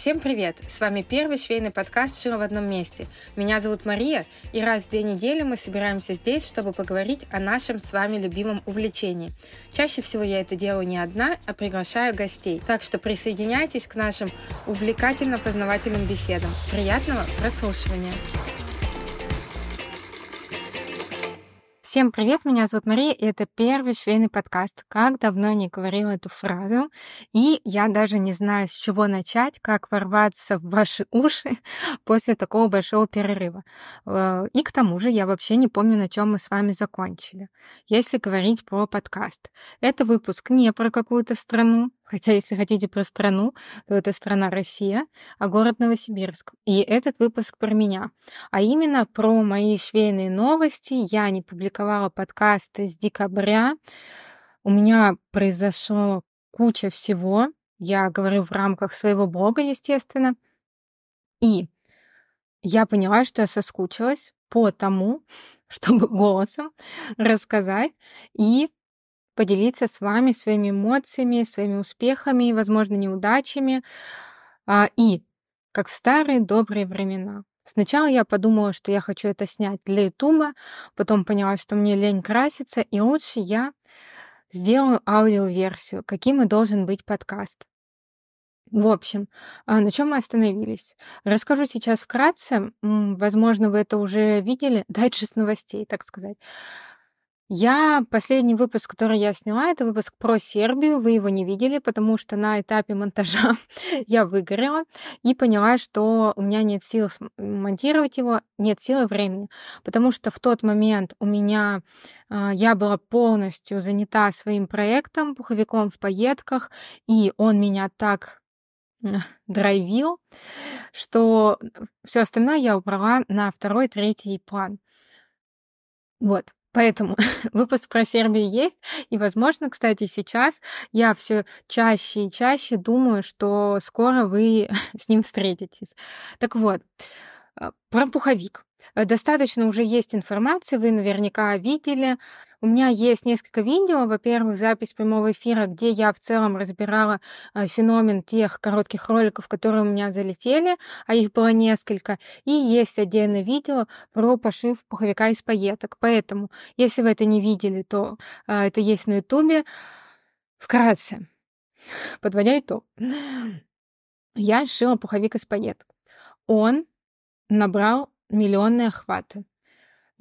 Всем привет! С вами первый швейный подкаст «Шила в одном месте». Меня зовут Мария, и раз в две недели мы собираемся здесь, чтобы поговорить о нашем с вами любимом увлечении. Чаще всего я это делаю не одна, а приглашаю гостей. Так что присоединяйтесь к нашим увлекательно-познавательным беседам. Приятного прослушивания! Всем привет, меня зовут Мария, и это первый швейный подкаст. Как давно я не говорила эту фразу, и я даже не знаю, с чего начать, как ворваться в ваши уши после такого большого перерыва. Э, и к тому же я вообще не помню, на чем мы с вами закончили. Если говорить про подкаст. Это выпуск не про какую-то страну, Хотя, если хотите про страну, то это страна Россия, а город Новосибирск. И этот выпуск про меня. А именно про мои швейные новости. Я не публиковала подкасты с декабря. У меня произошло куча всего. Я говорю в рамках своего блога, естественно. И я поняла, что я соскучилась по тому, чтобы голосом рассказать и поделиться с вами своими эмоциями, своими успехами, возможно, неудачами. А, и как в старые добрые времена. Сначала я подумала, что я хочу это снять для Ютуба, потом поняла, что мне лень краситься, и лучше я сделаю аудиоверсию, каким и должен быть подкаст. В общем, а, на чем мы остановились? Расскажу сейчас вкратце. Возможно, вы это уже видели. Дайджест новостей, так сказать. Я последний выпуск, который я сняла, это выпуск про Сербию. Вы его не видели, потому что на этапе монтажа я выгорела и поняла, что у меня нет сил монтировать его, нет силы времени, потому что в тот момент у меня э, я была полностью занята своим проектом пуховиком в пайетках, и он меня так драйвил, что все остальное я убрала на второй, третий план. Вот. Поэтому выпуск про Сербию есть, и, возможно, кстати, сейчас я все чаще и чаще думаю, что скоро вы с ним встретитесь. Так вот, э, про пуховик. Э, достаточно уже есть информации, вы наверняка видели. У меня есть несколько видео. Во-первых, запись прямого эфира, где я в целом разбирала э, феномен тех коротких роликов, которые у меня залетели, а их было несколько. И есть отдельное видео про пошив пуховика из пайеток. Поэтому, если вы это не видели, то э, это есть на ютубе. Вкратце, подводя итог. Я сшила пуховик из пайеток. Он набрал миллионные охваты.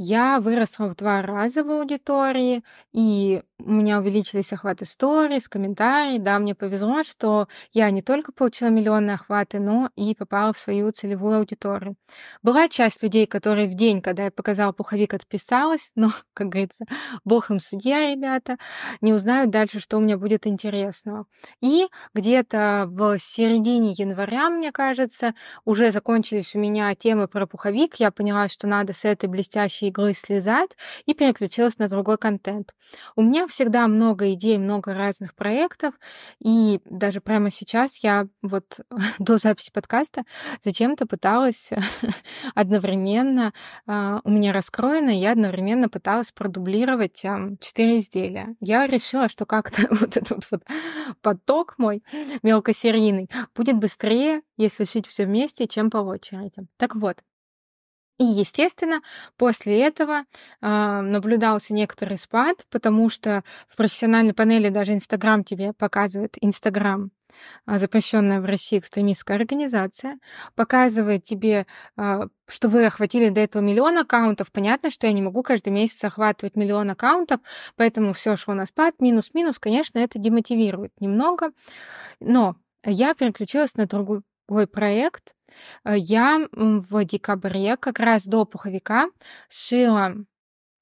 Я выросла в два раза в аудитории, и у меня увеличились охваты сторис, комментарии. Да, мне повезло, что я не только получила миллионные охваты, но и попала в свою целевую аудиторию. Была часть людей, которые в день, когда я показала пуховик, отписалась, но, как говорится, бог им судья, ребята, не узнают дальше, что у меня будет интересного. И где-то в середине января, мне кажется, уже закончились у меня темы про пуховик. Я поняла, что надо с этой блестящей иглы слезать и переключилась на другой контент. У меня всегда много идей, много разных проектов, и даже прямо сейчас я вот до записи подкаста зачем-то пыталась одновременно, а, у меня раскроено, я одновременно пыталась продублировать четыре изделия. Я решила, что как-то вот этот вот поток мой мелкосерийный будет быстрее, если шить все вместе, чем по очереди. Так вот, и, естественно, после этого э, наблюдался некоторый спад, потому что в профессиональной панели даже Инстаграм тебе показывает Инстаграм, запрещенная в России экстремистская организация, показывает тебе, э, что вы охватили до этого миллион аккаунтов. Понятно, что я не могу каждый месяц охватывать миллион аккаунтов, поэтому все шло на спад, минус-минус, конечно, это демотивирует немного. Но я переключилась на другой проект, я в декабре, как раз до пуховика, сшила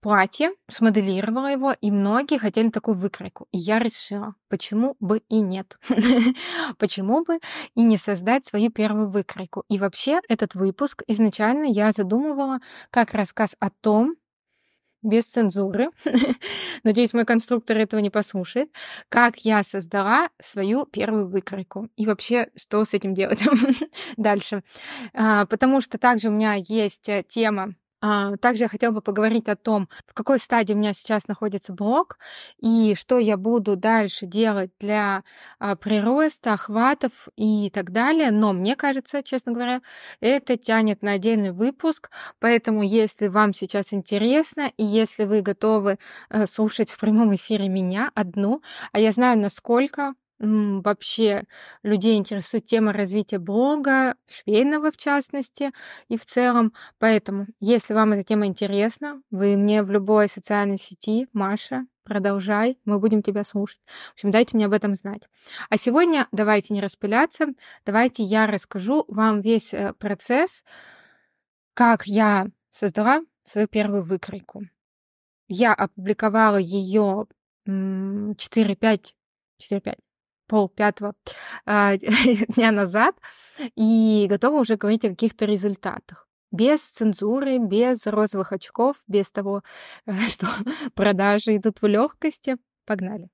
платье, смоделировала его, и многие хотели такую выкройку. И я решила, почему бы и нет. почему бы и не создать свою первую выкройку. И вообще этот выпуск изначально я задумывала как рассказ о том, без цензуры. Надеюсь, мой конструктор этого не послушает. Как я создала свою первую выкройку. И вообще, что с этим делать дальше. А, потому что также у меня есть э, тема также я хотела бы поговорить о том, в какой стадии у меня сейчас находится блог и что я буду дальше делать для а, прироста, охватов и так далее. Но мне кажется, честно говоря, это тянет на отдельный выпуск. Поэтому, если вам сейчас интересно и если вы готовы э, слушать в прямом эфире меня одну, а я знаю, насколько вообще людей интересует тема развития блога, швейного в частности, и в целом. Поэтому, если вам эта тема интересна, вы мне в любой социальной сети, Маша, продолжай, мы будем тебя слушать. В общем, дайте мне об этом знать. А сегодня давайте не распыляться, давайте я расскажу вам весь э, процесс, как я создала свою первую выкройку. Я опубликовала ее 4-5 4-5 полпятого э, дня назад и готова уже говорить о каких-то результатах. Без цензуры, без розовых очков, без того, что продажи идут в легкости. Погнали.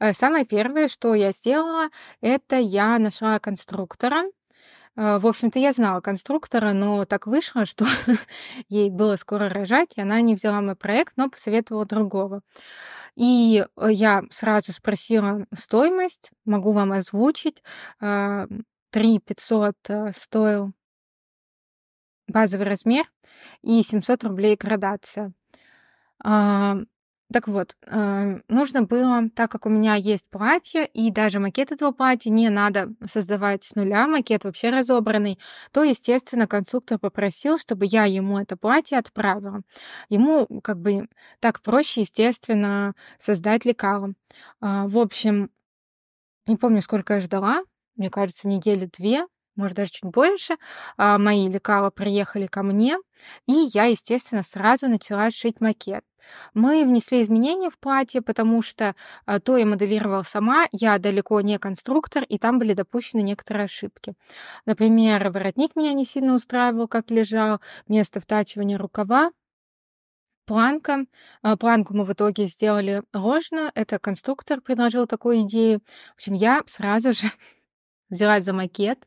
Э, самое первое, что я сделала, это я нашла конструктора, в общем-то, я знала конструктора, но так вышло, что ей было скоро рожать, и она не взяла мой проект, но посоветовала другого. И э, я сразу спросила стоимость, могу вам озвучить. 3 500 э, стоил базовый размер и 700 рублей градация. Так вот, э, нужно было, так как у меня есть платье, и даже макет этого платья не надо создавать с нуля, макет вообще разобранный, то, естественно, конструктор попросил, чтобы я ему это платье отправила. Ему как бы так проще, естественно, создать лекало. А, в общем, не помню, сколько я ждала, мне кажется, недели две, может, даже чуть больше. А, мои лекала приехали ко мне, и я, естественно, сразу начала шить макет. Мы внесли изменения в платье, потому что а, то я моделировала сама, я далеко не конструктор, и там были допущены некоторые ошибки. Например, воротник меня не сильно устраивал, как лежал, место втачивания рукава, планка. А, планку мы в итоге сделали ложную. Это конструктор предложил такую идею. В общем, я сразу же взялась за макет.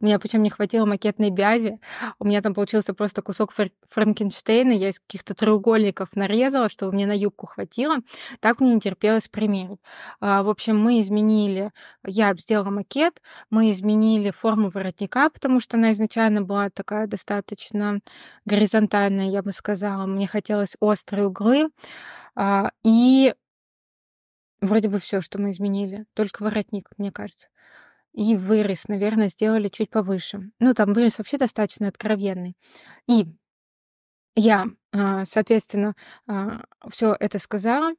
У меня причем не хватило макетной бязи. У меня там получился просто кусок фр- Франкенштейна. Я из каких-то треугольников нарезала, чтобы мне на юбку хватило. Так мне не терпелось примерить. А, в общем, мы изменили... Я сделала макет. Мы изменили форму воротника, потому что она изначально была такая достаточно горизонтальная, я бы сказала. Мне хотелось острые углы. А, и вроде бы все, что мы изменили. Только воротник, мне кажется. И вырез, наверное, сделали чуть повыше. Ну, там вырез вообще достаточно откровенный. И я, а, соответственно, а, все это сказала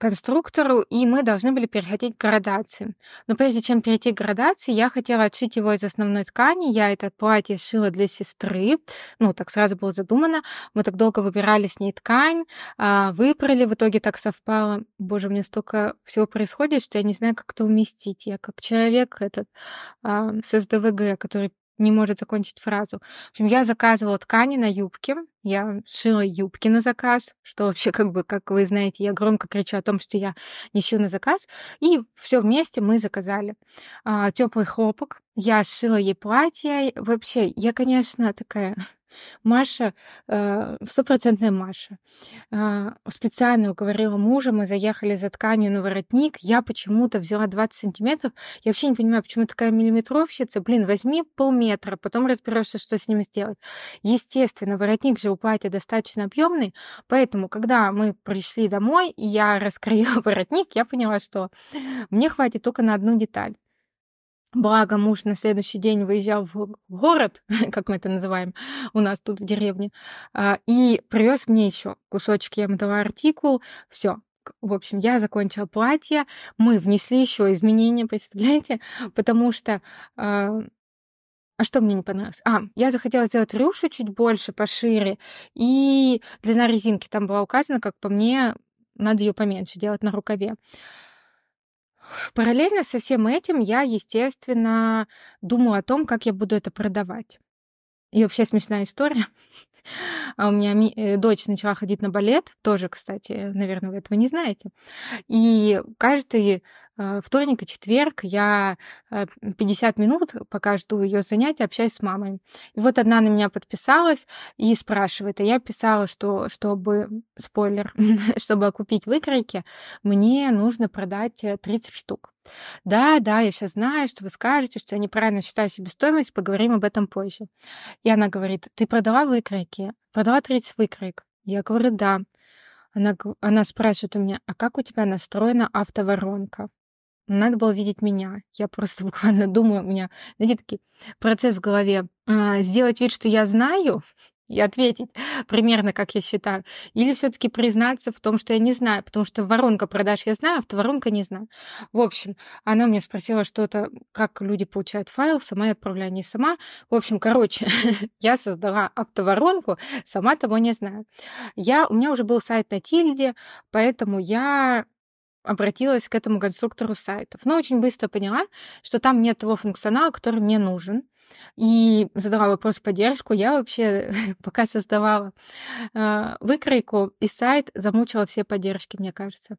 конструктору, и мы должны были переходить к градации. Но прежде чем перейти к градации, я хотела отшить его из основной ткани. Я это платье шила для сестры. Ну, так сразу было задумано. Мы так долго выбирали с ней ткань, а, выбрали, в итоге так совпало. Боже, мне столько всего происходит, что я не знаю, как это уместить. Я как человек этот а, с СДВГ, который не может закончить фразу. В общем, я заказывала ткани на юбки, я шила юбки на заказ, что вообще, как бы, как вы знаете, я громко кричу о том, что я не шью на заказ. И все вместе мы заказали. А, теплый хлопок. Я шила ей платье. Вообще, я, конечно, такая Маша, э, стопроцентная Маша. Э, специально уговорила мужа, мы заехали за тканью на воротник. Я почему-то взяла 20 сантиметров. Я вообще не понимаю, почему такая миллиметровщица. Блин, возьми полметра, потом разберешься, что с ним сделать. Естественно, воротник же у платья достаточно объемный, поэтому, когда мы пришли домой, и я раскроила воротник, я поняла, что мне хватит только на одну деталь. Благо, муж на следующий день выезжал в город, как мы это называем, у нас тут в деревне, а, и привез мне еще кусочки, я ему дала артикул, все. В общем, я закончила платье, мы внесли еще изменения, представляете, потому что а, а что мне не понравилось? А, я захотела сделать рюшу чуть больше, пошире, и длина резинки там была указана, как по мне, надо ее поменьше делать на рукаве. Параллельно со всем этим я, естественно, думала о том, как я буду это продавать. И вообще смешная история. А у меня э, дочь начала ходить на балет, тоже, кстати, наверное, вы этого не знаете. И каждый э, вторник и четверг я 50 э, минут, пока жду ее занятия, общаюсь с мамой. И вот одна на меня подписалась и спрашивает, а я писала, что чтобы, спойлер, чтобы окупить выкройки, мне нужно продать 30 штук. Да, да, я сейчас знаю, что вы скажете, что я неправильно считаю себестоимость, поговорим об этом позже. И она говорит, ты продала выкройки? Продала 30 выкроек? Я говорю, да. Она, она спрашивает у меня, а как у тебя настроена автоворонка? Надо было видеть меня. Я просто буквально думаю, у меня, знаете, такие процесс в голове. А, сделать вид, что я знаю, и ответить примерно, как я считаю. Или все таки признаться в том, что я не знаю, потому что воронка продаж я знаю, автоворонка не знаю. В общем, она мне спросила что-то, как люди получают файл, сама я отправляю не сама. В общем, короче, я создала автоворонку, сама того не знаю. Я, у меня уже был сайт на Тильде, поэтому я обратилась к этому конструктору сайтов. Но очень быстро поняла, что там нет того функционала, который мне нужен и задала вопрос в поддержку. Я вообще, пока создавала э, выкройку и сайт, замучила все поддержки, мне кажется.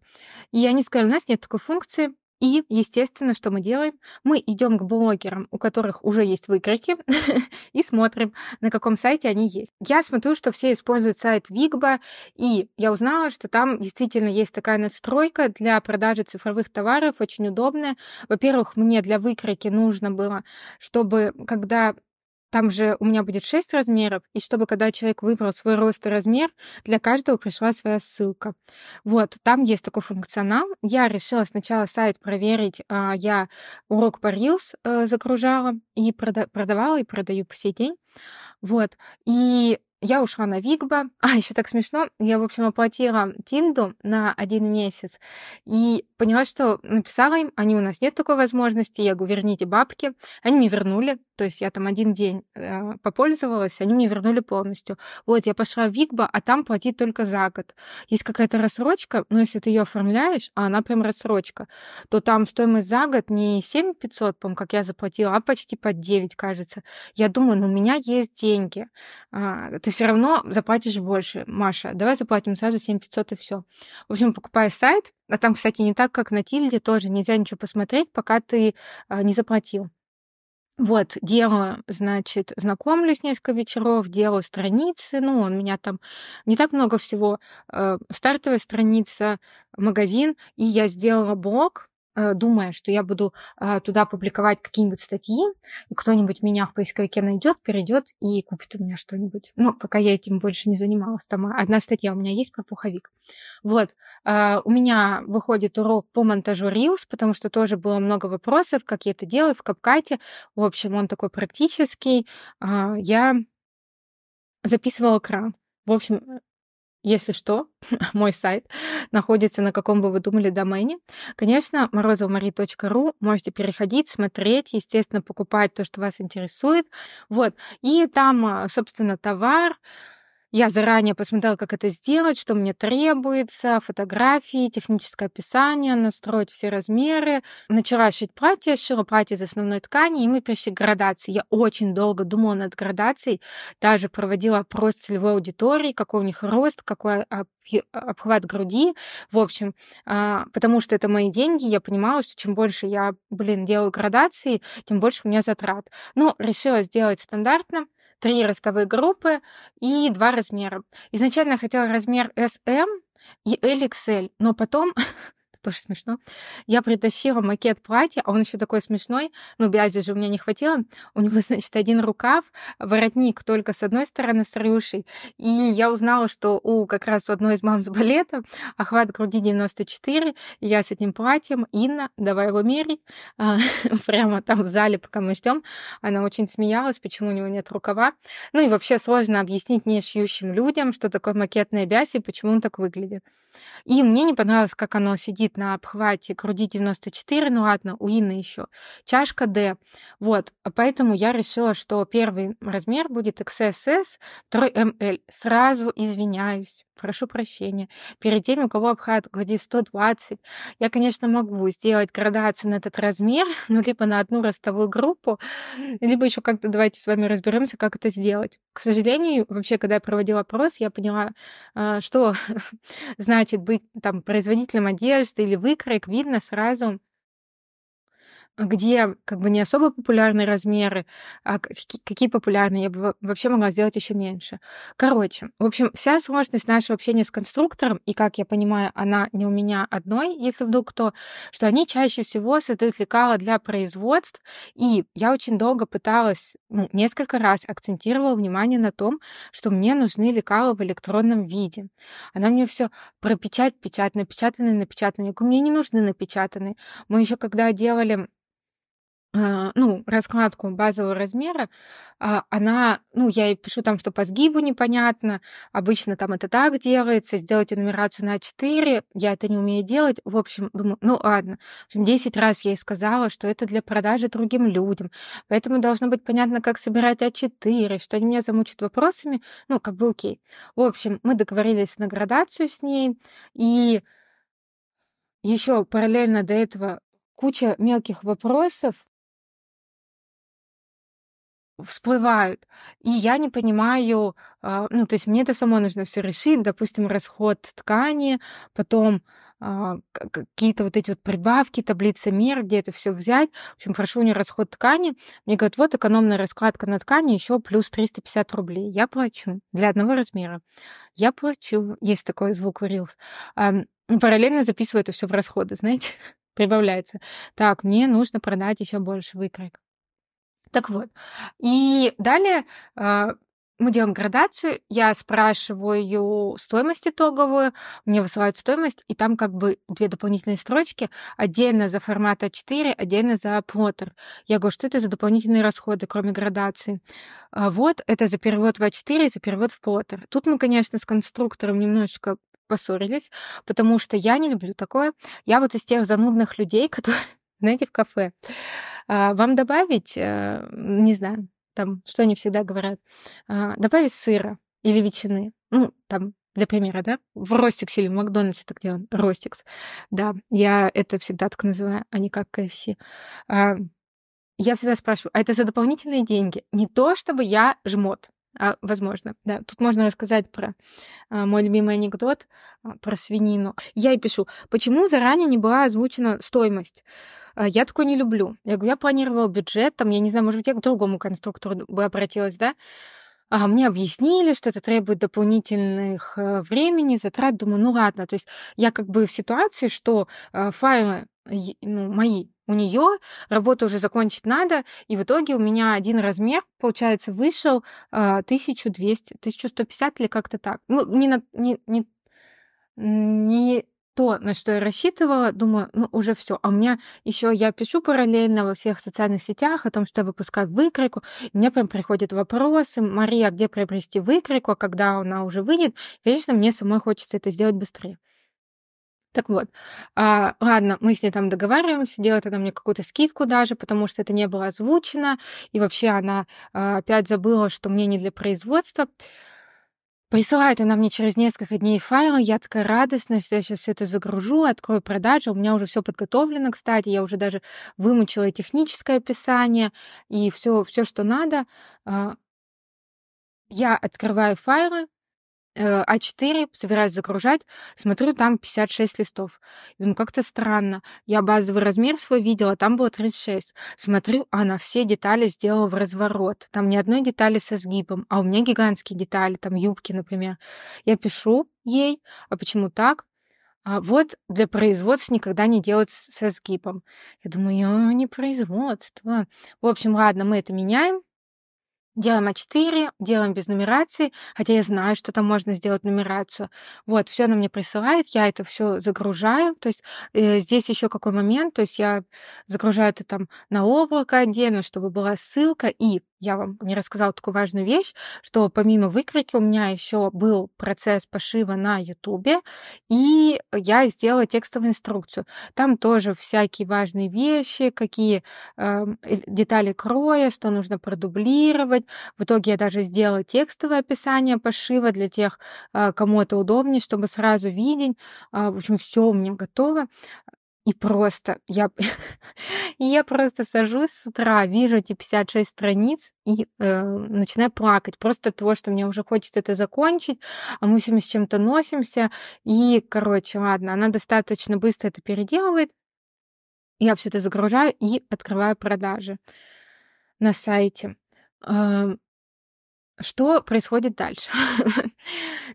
И они сказали, у нас нет такой функции, и, естественно, что мы делаем? Мы идем к блогерам, у которых уже есть выкройки, и смотрим, на каком сайте они есть. Я смотрю, что все используют сайт Вигба, и я узнала, что там действительно есть такая настройка для продажи цифровых товаров, очень удобная. Во-первых, мне для выкройки нужно было, чтобы когда там же у меня будет 6 размеров, и чтобы когда человек выбрал свой рост и размер, для каждого пришла своя ссылка. Вот, там есть такой функционал. Я решила сначала сайт проверить. А, я урок по Reels э, загружала и продавала, и продаю по сей день. Вот. И я ушла на Вигба. А, еще так смешно. Я, в общем, оплатила Тинду на один месяц. И поняла, что написала им, они у нас нет такой возможности. Я говорю, верните бабки. Они мне вернули. То есть я там один день э, попользовалась, они мне вернули полностью. Вот, я пошла в Вигба, а там платить только за год. Есть какая-то рассрочка, но если ты ее оформляешь, а она прям рассрочка, то там стоимость за год не 7 500, по как я заплатила, а почти под 9, кажется. Я думаю, ну у меня есть деньги. А, ты все равно заплатишь больше. Маша, давай заплатим сразу 7 500 и все. В общем, покупай сайт, а там, кстати, не так, как на Тильде тоже нельзя ничего посмотреть, пока ты а, не заплатил. Вот, делаю, значит, знакомлюсь несколько вечеров, делаю страницы, ну, у меня там не так много всего. Э, стартовая страница, магазин, и я сделала блог, думая, что я буду а, туда публиковать какие-нибудь статьи, и кто-нибудь меня в поисковике найдет, перейдет и купит у меня что-нибудь. Ну, пока я этим больше не занималась. Там одна статья у меня есть про пуховик. Вот. А, у меня выходит урок по монтажу Reels, потому что тоже было много вопросов, как я это делаю в Капкате. В общем, он такой практический. Я записывала экран. В общем, если что, мой сайт находится на каком бы вы думали домене. Конечно, морозовмари.ру можете переходить, смотреть, естественно, покупать то, что вас интересует. Вот. И там, а, собственно, товар, я заранее посмотрела, как это сделать, что мне требуется, фотографии, техническое описание, настроить все размеры. Начала шить платье, шила платье из основной ткани, и мы перешли к градации. Я очень долго думала над градацией, даже проводила опрос целевой аудитории, какой у них рост, какой обхват груди. В общем, а, потому что это мои деньги, я понимала, что чем больше я, блин, делаю градации, тем больше у меня затрат. Но решила сделать стандартно, три ростовые группы и два размера. Изначально я хотела размер SM и LXL, но потом тоже смешно. Я притащила макет платья, а он еще такой смешной, ну, бязи же у меня не хватило. У него, значит, один рукав, воротник только с одной стороны с рюшей. И я узнала, что у как раз у одной из мам с балета охват груди 94, и я с этим платьем, Инна, давай его мерить. А, прямо там в зале, пока мы ждем, она очень смеялась, почему у него нет рукава. Ну и вообще сложно объяснить не шьющим людям, что такое макетная бязь и почему он так выглядит. И мне не понравилось, как оно сидит на обхвате груди 94, ну ладно, у Инны еще. Чашка D. Вот, поэтому я решила, что первый размер будет XSS, второй ML. Сразу извиняюсь прошу прощения, перед теми, у кого обхват груди 120, я, конечно, могу сделать градацию на этот размер, ну, либо на одну ростовую группу, либо еще как-то давайте с вами разберемся, как это сделать. К сожалению, вообще, когда я проводила опрос, я поняла, а, что значит быть там производителем одежды или выкроек, видно сразу где как бы не особо популярные размеры, а какие популярные, я бы вообще могла сделать еще меньше. Короче, в общем, вся сложность нашего общения с конструктором, и, как я понимаю, она не у меня одной, если вдруг кто, что они чаще всего создают лекала для производств, и я очень долго пыталась, ну, несколько раз акцентировала внимание на том, что мне нужны лекала в электронном виде. Она мне все про печать, печать, напечатанные, напечатанные. Мне не нужны напечатанные. Мы еще когда делали ну, раскладку базового размера, а, она, ну, я и пишу там, что по сгибу непонятно, обычно там это так делается, сделайте нумерацию на 4, я это не умею делать, в общем, думаю, ну, ладно. В общем, 10 раз я ей сказала, что это для продажи другим людям, поэтому должно быть понятно, как собирать А4, что они меня замучат вопросами, ну, как бы окей. В общем, мы договорились на градацию с ней, и еще параллельно до этого куча мелких вопросов, всплывают. И я не понимаю, а, ну, то есть мне это само нужно все решить, допустим, расход ткани, потом а, какие-то вот эти вот прибавки, таблица мер, где это все взять. В общем, прошу у нее расход ткани. Мне говорят, вот экономная раскладка на ткани, еще плюс 350 рублей. Я плачу для одного размера. Я плачу. Есть такой звук в Reels. Параллельно записываю это все в расходы, знаете, прибавляется. Так, мне нужно продать еще больше выкройка. Так вот. И далее а, мы делаем градацию, я спрашиваю стоимость итоговую, мне высылают стоимость, и там как бы две дополнительные строчки, отдельно за формат А4, отдельно за плоттер. Я говорю, что это за дополнительные расходы, кроме градации? А вот, это за перевод в А4 и за перевод в плоттер. Тут мы, конечно, с конструктором немножечко поссорились, потому что я не люблю такое. Я вот из тех занудных людей, которые, знаете, в кафе а, вам добавить, э, не знаю, там, что они всегда говорят, а, добавить сыра или ветчины. Ну, там, для примера, да, в Ростиксе или в Макдональдсе так делаем, Ростикс. Да, я это всегда так называю, а не как КФС. А, я всегда спрашиваю, а это за дополнительные деньги? Не то, чтобы я жмот, а, возможно, да. Тут можно рассказать про а, мой любимый анекдот а, про свинину. Я и пишу, почему заранее не была озвучена стоимость? А, я такое не люблю. Я говорю, я планировала бюджет, там, я не знаю, может быть, я к другому конструктору бы обратилась, да? А мне объяснили, что это требует дополнительных э, времени, затрат. Думаю, ну ладно. То есть я как бы в ситуации, что э, файлы ну, мои у нее, работу уже закончить надо, и в итоге у меня один размер, получается, вышел 1200, 1150 или как-то так. Ну, не, на, не, не, не то, на что я рассчитывала, думаю, ну, уже все. А у меня еще я пишу параллельно во всех социальных сетях о том, что я выпускаю выкройку. И мне прям приходят вопросы, Мария, где приобрести выкройку, а когда она уже выйдет? Конечно, мне самой хочется это сделать быстрее. Так вот, а, ладно, мы с ней там договариваемся, делает она мне какую-то скидку даже, потому что это не было озвучено, и вообще она а, опять забыла, что мне не для производства. Присылает она мне через несколько дней файлы, я такая радостная, что я сейчас все это загружу, открою продажу, у меня уже все подготовлено, кстати, я уже даже вымучила техническое описание и все, все, что надо. А, я открываю файлы, А4, собираюсь загружать, смотрю, там 56 листов. Думаю, как-то странно. Я базовый размер свой видела, там было 36. Смотрю, она все детали сделала в разворот. Там ни одной детали со сгибом, а у меня гигантские детали, там юбки, например. Я пишу ей, а почему так? А вот для производства никогда не делают со сгибом. Я думаю, не производство. В общем, ладно, мы это меняем. Делаем А4, делаем без нумерации, хотя я знаю, что там можно сделать нумерацию. Вот, все она мне присылает, я это все загружаю. То есть э, здесь еще какой момент, то есть я загружаю это там на облако отдельно, чтобы была ссылка, и я вам не рассказала такую важную вещь, что помимо выкройки у меня еще был процесс пошива на Ютубе, и я сделала текстовую инструкцию. Там тоже всякие важные вещи, какие э, детали кроя, что нужно продублировать. В итоге я даже сделала текстовое описание пошива для тех, э, кому это удобнее, чтобы сразу видеть. Э, в общем, все у меня готово. И просто я, я просто сажусь с утра, вижу эти 56 страниц и э, начинаю плакать. Просто от того, что мне уже хочется это закончить, а мы все с чем-то носимся. И, короче, ладно, она достаточно быстро это переделывает. Я все это загружаю и открываю продажи на сайте. Что происходит дальше?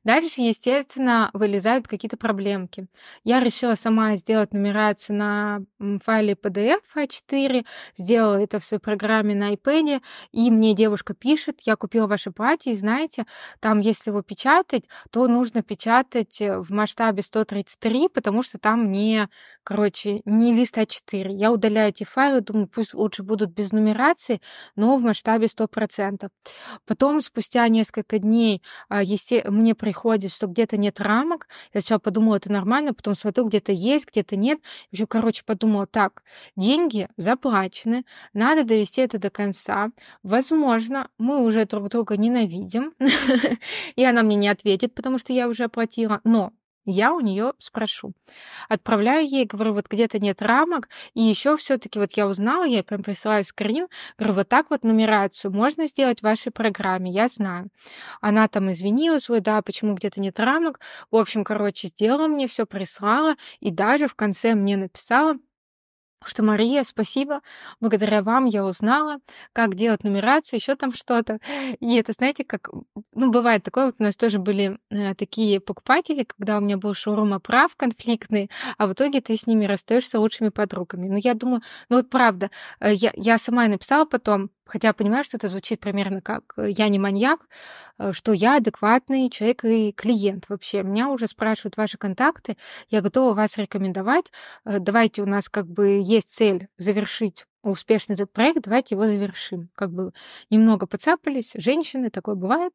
Дальше, естественно, вылезают какие-то проблемки. Я решила сама сделать нумерацию на файле PDF А4, сделала это в своей программе на iPad, и мне девушка пишет, я купила ваше платье, и знаете, там, если его печатать, то нужно печатать э, в масштабе 133, потому что там не, короче, не лист А4. Я удаляю эти файлы, думаю, пусть лучше будут без нумерации, но в масштабе 100%. Потом спустя несколько дней а, если мне приходит, что где-то нет рамок, я сначала подумала, это нормально, потом смотрю, где-то есть, где-то нет. В общем, короче, подумала, так, деньги заплачены, надо довести это до конца. Возможно, мы уже друг друга ненавидим, и она мне не ответит, потому что я уже оплатила, но я у нее спрошу. Отправляю ей, говорю, вот где-то нет рамок, и еще все-таки вот я узнала, я прям присылаю скрин, говорю, вот так вот нумерацию можно сделать в вашей программе, я знаю. Она там извинилась, ой, да, почему где-то нет рамок. В общем, короче, сделала мне все, прислала, и даже в конце мне написала, что Мария, спасибо, благодаря вам я узнала, как делать нумерацию, еще там что-то. И это, знаете, как, ну, бывает такое, вот у нас тоже были э, такие покупатели, когда у меня был шоурум оправ конфликтный, а в итоге ты с ними расстаешься лучшими подругами. Ну, я думаю, ну вот правда, э, я, я сама написала потом, Хотя понимаю, что это звучит примерно как э, «я не маньяк», э, что я адекватный человек и клиент вообще. Меня уже спрашивают ваши контакты, я готова вас рекомендовать. Э, давайте у нас как бы есть цель завершить успешный этот проект, давайте его завершим. Как бы немного поцапались, женщины, такое бывает.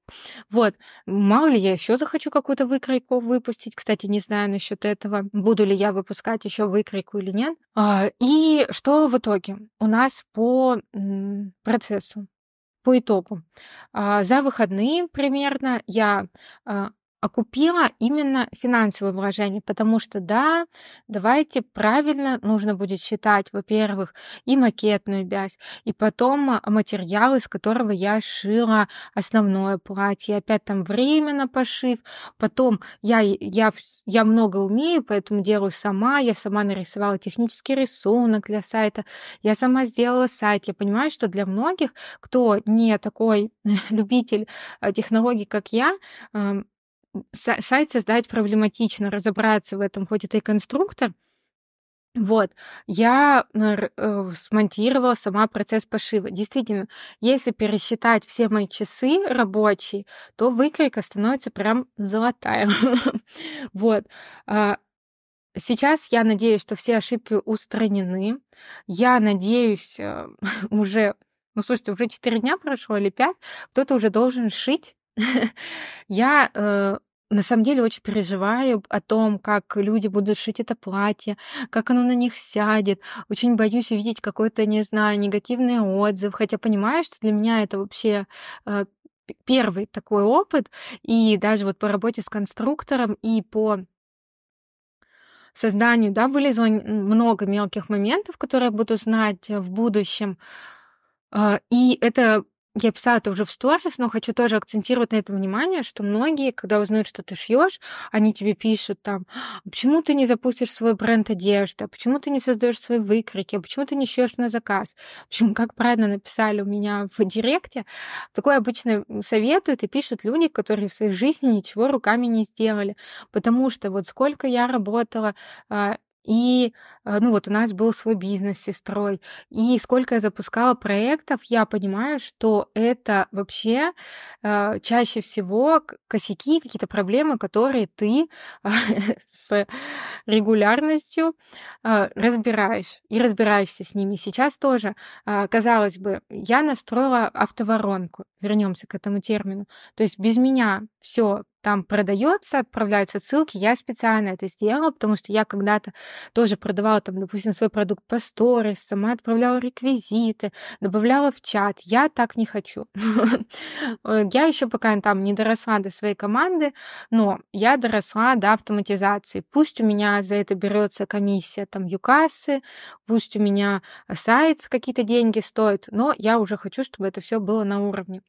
Вот, мало ли я еще захочу какую-то выкройку выпустить. Кстати, не знаю насчет этого, буду ли я выпускать еще выкройку или нет. А, и что в итоге у нас по процессу? По итогу. А, за выходные примерно я а, окупила именно финансовое вложение, потому что да, давайте правильно нужно будет считать, во-первых, и макетную вязь, и потом а, материал, из которого я шила основное платье, опять там время на пошив, потом я, я, я много умею, поэтому делаю сама, я сама нарисовала технический рисунок для сайта, я сама сделала сайт, я понимаю, что для многих, кто не такой любитель а, технологий, как я, сайт создать проблематично, разобраться в этом, хоть это и конструктор, вот, я э, смонтировала сама процесс пошива. Действительно, если пересчитать все мои часы рабочие, то выкройка становится прям золотая. Вот. А, сейчас я надеюсь, что все ошибки устранены. Я надеюсь, э, уже, ну слушайте, уже 4 дня прошло или 5, кто-то уже должен шить Я э, на самом деле очень переживаю о том, как люди будут шить это платье, как оно на них сядет. Очень боюсь увидеть какой-то, не знаю, негативный отзыв, хотя понимаю, что для меня это вообще э, первый такой опыт, и даже вот по работе с конструктором и по созданию, да, вылезло много мелких моментов, которые буду знать в будущем. Э, и это я писала это уже в сторис, но хочу тоже акцентировать на этом внимание, что многие, когда узнают, что ты шьешь, они тебе пишут там, «А почему ты не запустишь свой бренд одежды, почему ты не создаешь свои выкройки, почему ты не шьешь на заказ. Общем, как правильно написали у меня в директе, такое обычно советуют и пишут люди, которые в своей жизни ничего руками не сделали. Потому что вот сколько я работала а, и, э, ну, вот у нас был свой бизнес с сестрой. И сколько я запускала проектов, я понимаю, что это вообще э, чаще всего косяки, какие-то проблемы, которые ты с регулярностью э, разбираешь и разбираешься с ними. Сейчас тоже, казалось бы, я настроила автоворонку. Вернемся к этому термину. То есть без меня все там продается, отправляются ссылки. Я специально это сделала, потому что я когда-то тоже продавала там, допустим, свой продукт по сторис, сама отправляла реквизиты, добавляла в чат. Я так не хочу. Я еще пока там не доросла до своей команды, но я доросла до автоматизации. Пусть у меня за это берется комиссия там юкассы, пусть у меня сайт какие-то деньги стоит, но я уже хочу, чтобы это все было на уровне.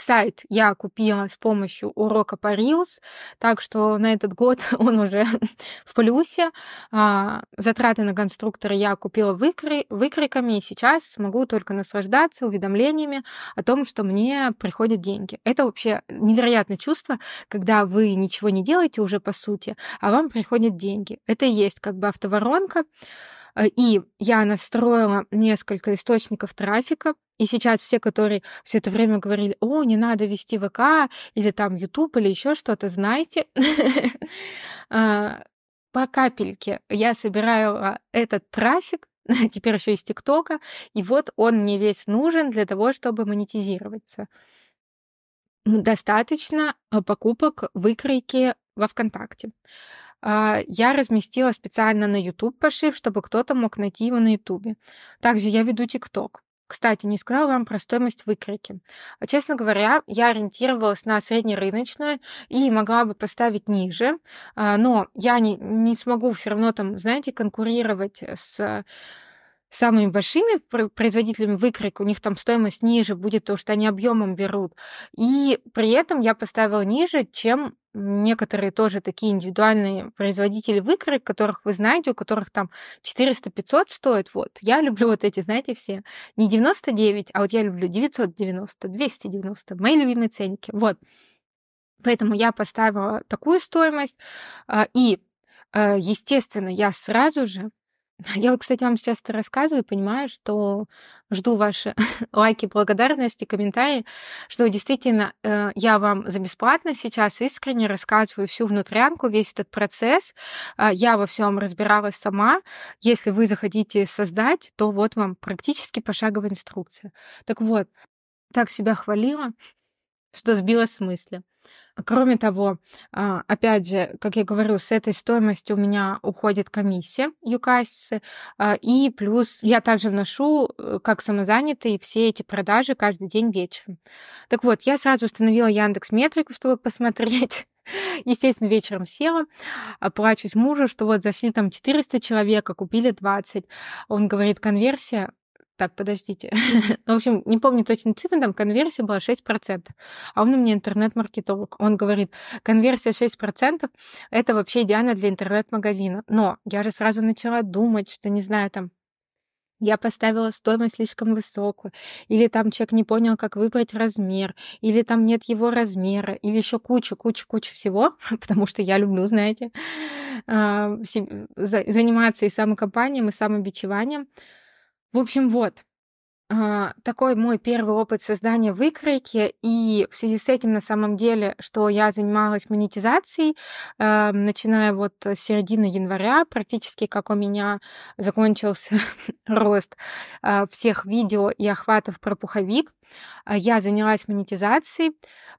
Сайт я купила с помощью урока по Reels, так что на этот год он уже в плюсе. А, затраты на конструктора я купила выкры, выкриками, и сейчас могу только наслаждаться уведомлениями о том, что мне приходят деньги. Это вообще невероятное чувство, когда вы ничего не делаете уже по сути, а вам приходят деньги. Это и есть как бы автоворонка. Э, и я настроила несколько источников трафика, и сейчас все, которые все это время говорили, о, не надо вести ВК или там YouTube или еще что-то, знаете, а, по капельке я собираю этот трафик, теперь еще из ТикТока, и вот он мне весь нужен для того, чтобы монетизироваться. Достаточно а, покупок выкройки во ВКонтакте. А, я разместила специально на YouTube пошив, чтобы кто-то мог найти его на YouTube. Также я веду TikTok. Кстати, не сказала вам про стоимость выкройки. Честно говоря, я ориентировалась на среднерыночную и могла бы поставить ниже, а, но я не, не смогу все равно там, знаете, конкурировать с самыми большими производителями выкройки, у них там стоимость ниже будет, потому что они объемом берут. И при этом я поставила ниже, чем некоторые тоже такие индивидуальные производители выкроек, которых вы знаете, у которых там 400-500 стоит. Вот, я люблю вот эти, знаете, все. Не 99, а вот я люблю 990, 290. Мои любимые ценники. Вот. Поэтому я поставила такую стоимость. А, и, э, естественно, я сразу же я вот, кстати, вам сейчас это рассказываю, понимаю, что жду ваши лайки, благодарности, комментарии, что действительно э, я вам за бесплатно сейчас искренне рассказываю всю внутрянку, весь этот процесс. Э, я во всем разбиралась сама. Если вы захотите создать, то вот вам практически пошаговая инструкция. Так вот, так себя хвалила, что сбила с мысли. Кроме того, а, опять же, как я говорю, с этой стоимостью у меня уходит комиссия ЮКАСИ, а, и плюс я также вношу, э, как самозанятый, все эти продажи каждый день вечером. Так вот, я сразу установила Яндекс Метрику, чтобы посмотреть, Естественно, вечером села, плачусь мужу, что вот зашли там 400 человек, а купили 20. Он говорит, конверсия так, подождите. в общем, не помню точно цифры, там конверсия была 6%. А он у меня интернет-маркетолог. Он говорит, конверсия 6% это вообще идеально для интернет-магазина. Но я же сразу начала думать, что, не знаю, там, я поставила стоимость слишком высокую, или там человек не понял, как выбрать размер, или там нет его размера, или еще куча, куча, куча всего, потому что я люблю, знаете, а, заниматься и самокопанием, и самобичеванием. В общем, вот. А, такой мой первый опыт создания выкройки, и в связи с этим на самом деле, что я занималась монетизацией, э, начиная вот с середины января, практически как у меня закончился рост э, всех видео и охватов про пуховик, я занялась монетизацией,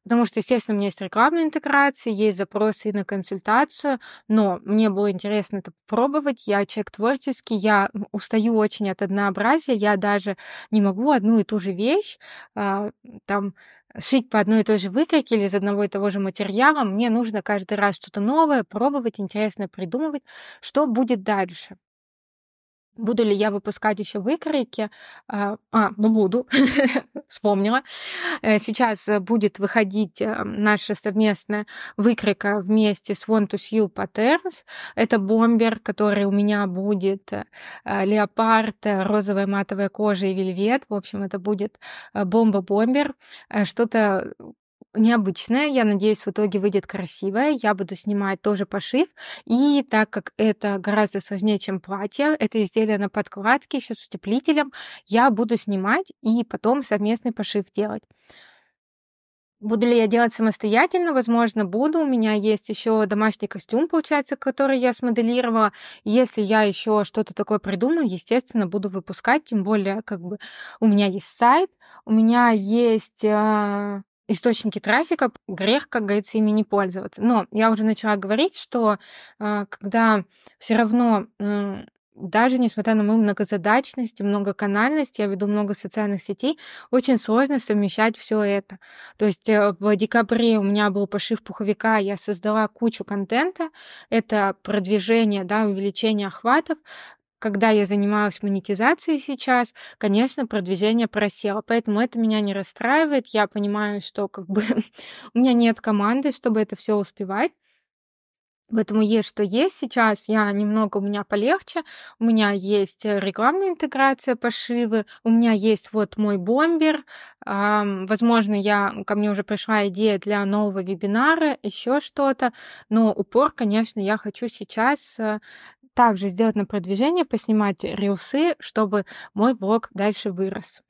потому что, естественно, у меня есть рекламная интеграция, есть запросы на консультацию, но мне было интересно это попробовать. Я человек творческий, я устаю очень от однообразия, я даже не могу одну и ту же вещь а, там шить по одной и той же выкройке или из одного и того же материала. Мне нужно каждый раз что-то новое пробовать, интересно придумывать, что будет дальше. Буду ли я выпускать еще выкройки? А, а ну буду, вспомнила. Э, сейчас будет выходить э, наша совместная выкройка вместе с Want to Sue Patterns. Это бомбер, который у меня будет э, леопард, розовая матовая кожа и вельвет. В общем, это будет бомба-бомбер. Что-то необычное. Я надеюсь, в итоге выйдет красивое. Я буду снимать тоже пошив. И так как это гораздо сложнее, чем платье, это изделие на подкладке, еще с утеплителем, я буду снимать и потом совместный пошив делать. Буду ли я делать самостоятельно? Возможно, буду. У меня есть еще домашний костюм, получается, который я смоделировала. Если я еще что-то такое придумаю, естественно, буду выпускать. Тем более, как бы у меня есть сайт, у меня есть а, источники трафика, грех, как говорится, ими не пользоваться. Но я уже начала говорить, что э, когда все равно даже несмотря на мою многозадачность многоканальность, я веду много социальных сетей, очень сложно совмещать все это. То есть э, в декабре у меня был пошив пуховика, я создала кучу контента, это продвижение, да, увеличение охватов, когда я занималась монетизацией сейчас, конечно, продвижение просело. Поэтому это меня не расстраивает. Я понимаю, что как бы у меня нет команды, чтобы это все успевать. Поэтому есть что есть. Сейчас я немного у меня полегче. У меня есть рекламная интеграция, пошивы. У меня есть вот мой бомбер. Возможно, я, ко мне уже пришла идея для нового вебинара, еще что-то. Но упор, конечно, я хочу сейчас э, также сделать на продвижение, поснимать рилсы, чтобы мой блог дальше вырос.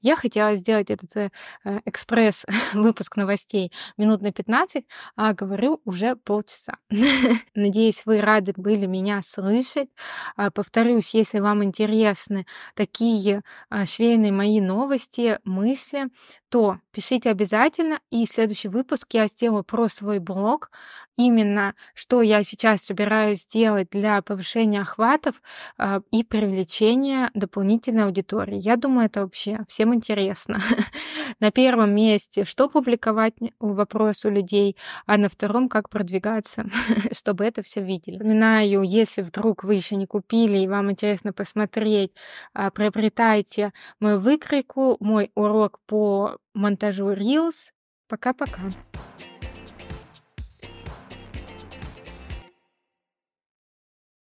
Я хотела сделать этот э, э экспресс-выпуск новостей минут на 15, а говорю уже полчаса. Надеюсь, вы рады были меня слышать. А, повторюсь, если вам интересны такие а, швейные мои новости, мысли, то пишите обязательно. И следующий выпуск я сделаю про свой блог. Именно что я сейчас собираюсь сделать для повышения охватов э, и привлечения дополнительной аудитории. Я думаю, это вообще всем интересно. на первом месте, что публиковать вопрос у людей, а на втором, как продвигаться, чтобы это все видели. Напоминаю, если вдруг вы еще не купили и вам интересно посмотреть, а, приобретайте мою выкройку, мой урок по монтажу Reels. Пока-пока.